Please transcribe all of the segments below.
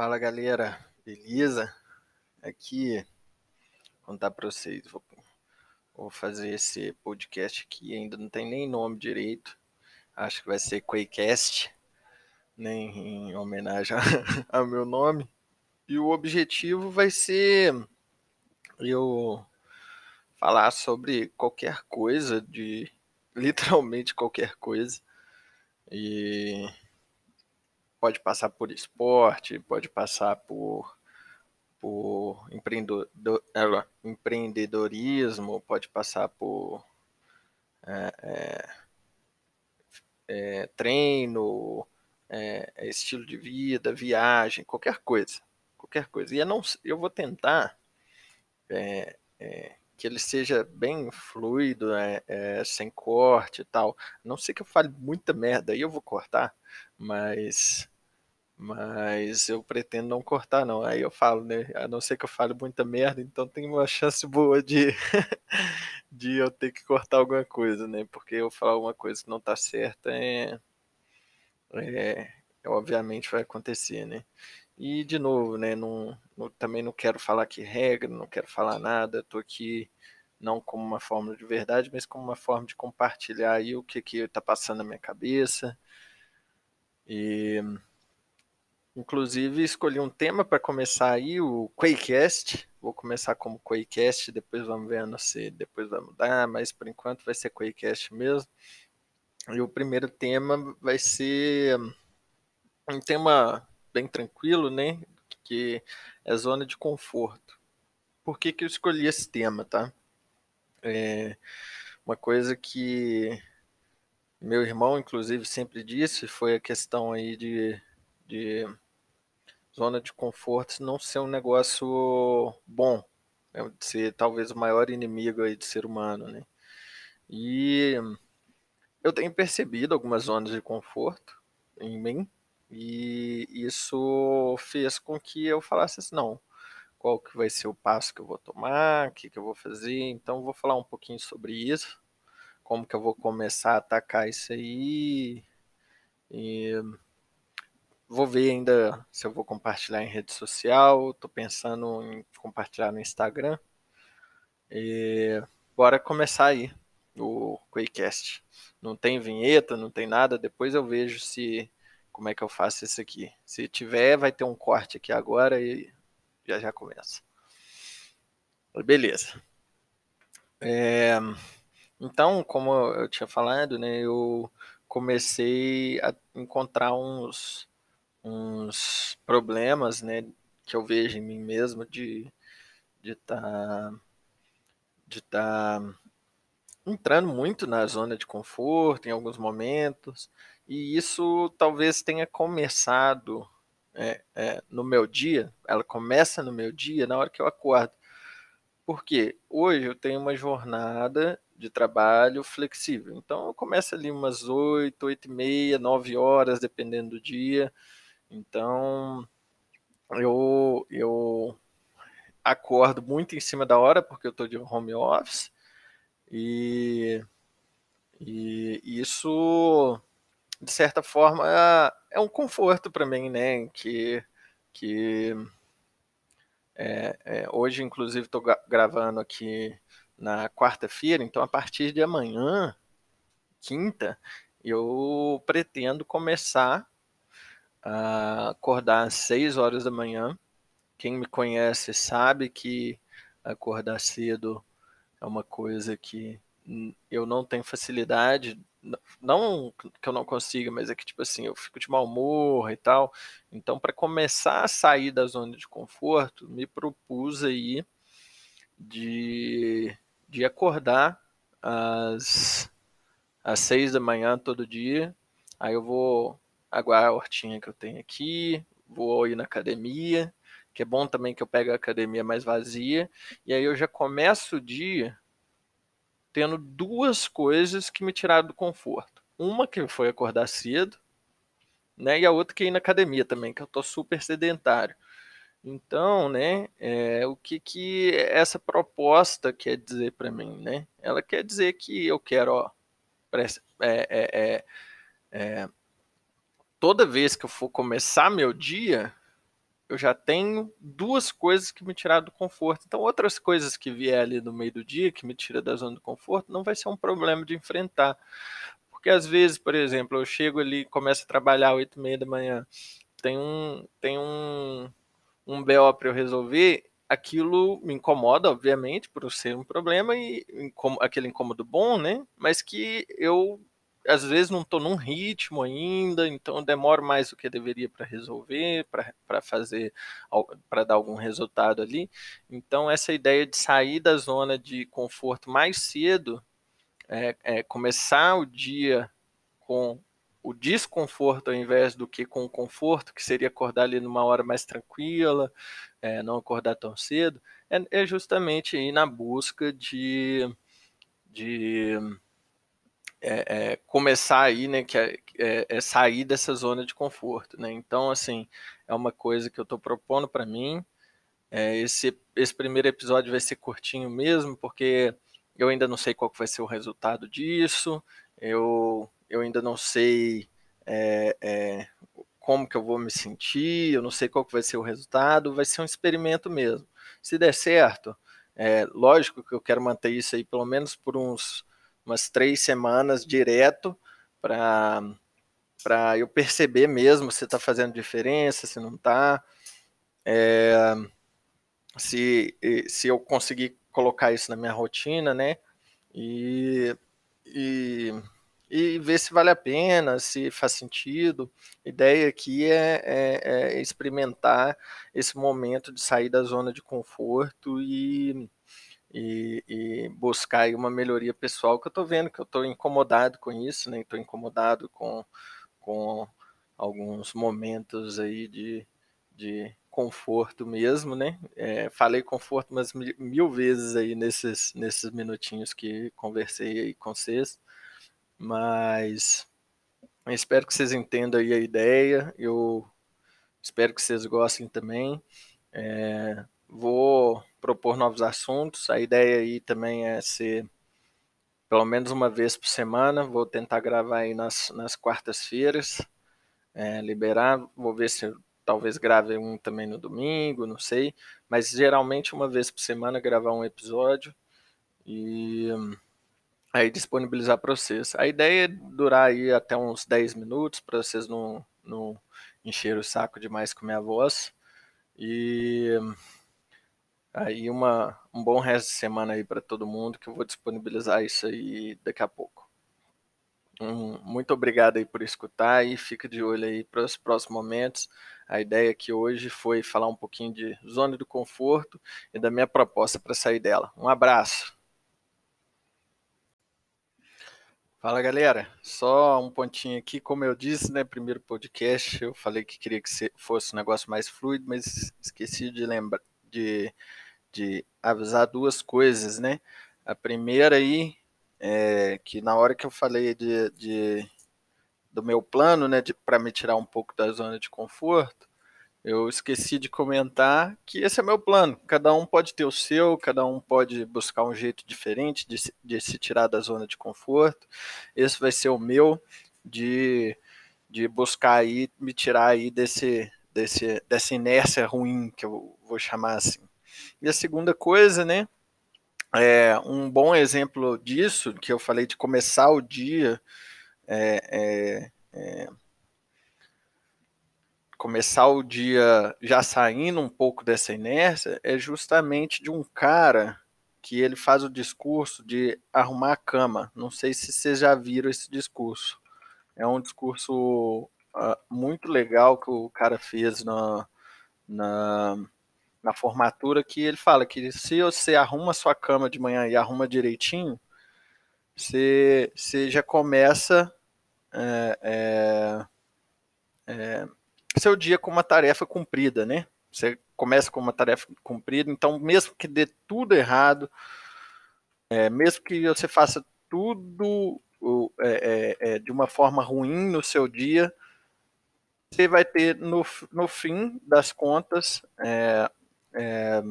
Fala galera, beleza? Aqui contar para vocês, vou, vou, fazer esse podcast aqui, ainda não tem nem nome direito, acho que vai ser Quaycast, nem em homenagem ao meu nome, e o objetivo vai ser eu falar sobre qualquer coisa, de literalmente qualquer coisa, e pode passar por esporte, pode passar por, por é, empreendedorismo, pode passar por é, é, é treino, é, é, estilo de vida, viagem, qualquer coisa, qualquer coisa. E eu, não, eu vou tentar que ele seja bem fluido, sem corte e tal. Não sei que eu fale muita merda, aí eu vou cortar, mas mas eu pretendo não cortar, não. Aí eu falo, né? A não ser que eu fale muita merda, então tem uma chance boa de, de eu ter que cortar alguma coisa, né? Porque eu falar alguma coisa que não tá certa é, é, é obviamente vai acontecer, né? E de novo, né? Não, não, também não quero falar que regra, não quero falar nada. Tô aqui não como uma forma de verdade, mas como uma forma de compartilhar aí o que que tá passando na minha cabeça. E Inclusive, escolhi um tema para começar aí, o Quaycast. Vou começar como Quaycast, depois vamos vendo se depois vai mudar, mas por enquanto vai ser Quaycast mesmo. E o primeiro tema vai ser um tema bem tranquilo, né? Que é zona de conforto. Por que, que eu escolhi esse tema, tá? É uma coisa que meu irmão, inclusive, sempre disse foi a questão aí de de zona de conforto não ser um negócio bom, né? de ser talvez o maior inimigo aí do ser humano, né? E eu tenho percebido algumas zonas de conforto em mim e isso fez com que eu falasse assim, não, qual que vai ser o passo que eu vou tomar, o que, que eu vou fazer, então vou falar um pouquinho sobre isso, como que eu vou começar a atacar isso aí e Vou ver ainda se eu vou compartilhar em rede social. Estou pensando em compartilhar no Instagram. E bora começar aí o Quaycast. Não tem vinheta, não tem nada. Depois eu vejo se como é que eu faço isso aqui. Se tiver, vai ter um corte aqui agora e já já começa. Beleza. É, então, como eu tinha falado, né, eu comecei a encontrar uns uns problemas, né, que eu vejo em mim mesmo de de tá, de tá entrando muito na zona de conforto em alguns momentos e isso talvez tenha começado é, é, no meu dia, ela começa no meu dia na hora que eu acordo. Porque hoje eu tenho uma jornada de trabalho flexível. Então eu começo ali umas 8, 8 e meia, 9 horas, dependendo do dia. Então, eu, eu acordo muito em cima da hora, porque eu estou de home office, e, e isso, de certa forma, é um conforto para mim, né? Que, que é, é, hoje, inclusive, estou gravando aqui na quarta-feira, então a partir de amanhã, quinta, eu pretendo começar a acordar às 6 horas da manhã. Quem me conhece sabe que acordar cedo é uma coisa que eu não tenho facilidade, não que eu não consiga, mas é que tipo assim, eu fico de mau humor e tal. Então, para começar a sair da zona de conforto, me propus aí de, de acordar às, às seis da manhã todo dia. Aí eu vou aguar a hortinha que eu tenho aqui, vou ir na academia, que é bom também que eu pego a academia mais vazia, e aí eu já começo o dia tendo duas coisas que me tiraram do conforto. Uma que foi acordar cedo, né, e a outra que é ir na academia também, que eu tô super sedentário. Então, né, é, o que que essa proposta quer dizer para mim, né? Ela quer dizer que eu quero, ó, é, é, é, é toda vez que eu for começar meu dia, eu já tenho duas coisas que me tiraram do conforto. Então, outras coisas que vier ali no meio do dia, que me tira da zona do conforto, não vai ser um problema de enfrentar. Porque às vezes, por exemplo, eu chego ali, começo a trabalhar às 8 e meia da manhã, tem um, tem um, um BO para eu resolver, aquilo me incomoda, obviamente, por ser um problema, e aquele incômodo bom, né? Mas que eu às vezes não estou num ritmo ainda, então demoro mais do que deveria para resolver, para fazer, para dar algum resultado ali. Então, essa ideia de sair da zona de conforto mais cedo, é, é começar o dia com o desconforto ao invés do que com o conforto, que seria acordar ali numa hora mais tranquila, é, não acordar tão cedo, é, é justamente ir na busca de, de é, é, começar aí, né, que é, é, é, sair dessa zona de conforto, né? Então, assim, é uma coisa que eu estou propondo para mim. É, esse, esse primeiro episódio vai ser curtinho mesmo, porque eu ainda não sei qual vai ser o resultado disso. Eu, eu ainda não sei é, como que eu vou me sentir. Eu não sei qual vai ser o resultado. Vai ser um experimento mesmo. Se der certo, é lógico que eu quero manter isso aí pelo menos por uns umas três semanas direto para para eu perceber mesmo se está fazendo diferença, se não está, é, se, se eu conseguir colocar isso na minha rotina, né? E, e, e ver se vale a pena, se faz sentido. A ideia aqui é, é, é experimentar esse momento de sair da zona de conforto e e, e buscar aí uma melhoria pessoal, que eu estou vendo que eu estou incomodado com isso, né? Estou incomodado com, com alguns momentos aí de, de conforto mesmo, né? É, falei conforto umas mil, mil, vezes aí nesses, nesses minutinhos que conversei aí com vocês, mas espero que vocês entendam aí a ideia, eu espero que vocês gostem também. É, vou propor novos assuntos. A ideia aí também é ser pelo menos uma vez por semana. Vou tentar gravar aí nas, nas quartas-feiras, é, liberar. Vou ver se talvez grave um também no domingo, não sei. Mas geralmente uma vez por semana gravar um episódio e aí disponibilizar para vocês. A ideia é durar aí até uns 10 minutos para vocês não, não encher o saco demais com minha voz. E Aí uma, um bom resto de semana aí para todo mundo, que eu vou disponibilizar isso aí daqui a pouco. Um, muito obrigado aí por escutar e fica de olho aí para os próximos momentos. A ideia aqui hoje foi falar um pouquinho de zona do conforto e da minha proposta para sair dela. Um abraço. Fala galera, só um pontinho aqui, como eu disse, né, primeiro podcast, eu falei que queria que fosse um negócio mais fluido, mas esqueci de lembrar, de, de avisar duas coisas, né? A primeira aí, é que na hora que eu falei de, de do meu plano, né, para me tirar um pouco da zona de conforto, eu esqueci de comentar que esse é meu plano. Cada um pode ter o seu, cada um pode buscar um jeito diferente de, de se tirar da zona de conforto. Esse vai ser o meu de, de buscar aí me tirar aí desse desse, dessa inércia ruim, que eu vou chamar assim. E a segunda coisa, né, é um bom exemplo disso, que eu falei de começar o dia, é, é, é, começar o dia já saindo um pouco dessa inércia, é justamente de um cara que ele faz o discurso de arrumar a cama. Não sei se vocês já viram esse discurso. É um discurso uh, muito legal que o cara fez na, na, na formatura, que ele fala que se você arruma sua cama de manhã e arruma direitinho, você, você já começa é, é, é, seu dia com uma tarefa cumprida, né? Você começa com uma tarefa cumprida, então mesmo que dê tudo errado, é, mesmo que você faça tudo é, é, de uma forma ruim no seu dia, você vai ter no, no fim das contas é, é,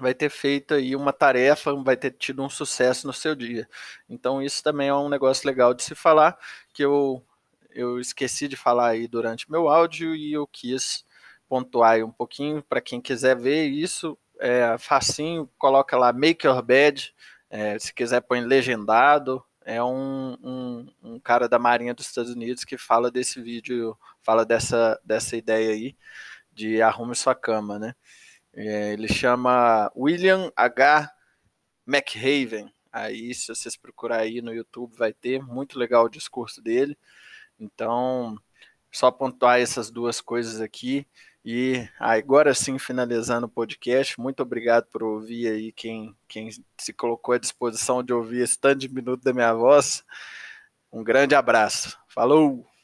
vai ter feito aí uma tarefa, vai ter tido um sucesso no seu dia. Então isso também é um negócio legal de se falar que eu eu esqueci de falar aí durante meu áudio e eu quis pontuar um pouquinho para quem quiser ver isso. É facinho, coloca lá Make Your Bed. É, se quiser põe legendado. É um, um, um, cara da Marinha dos Estados Unidos que fala desse vídeo, fala dessa, dessa ideia aí de arrume sua cama, né? É, ele chama William H. McHaven. Aí, se vocês procurar aí no YouTube, vai ter. Muito legal o discurso dele. Então, só pontuar essas duas coisas aqui. E agora sim, finalizando o podcast, muito obrigado por ouvir aí quem, quem se colocou à disposição de ouvir esse tanto de minuto da minha voz. Um grande abraço. Falou!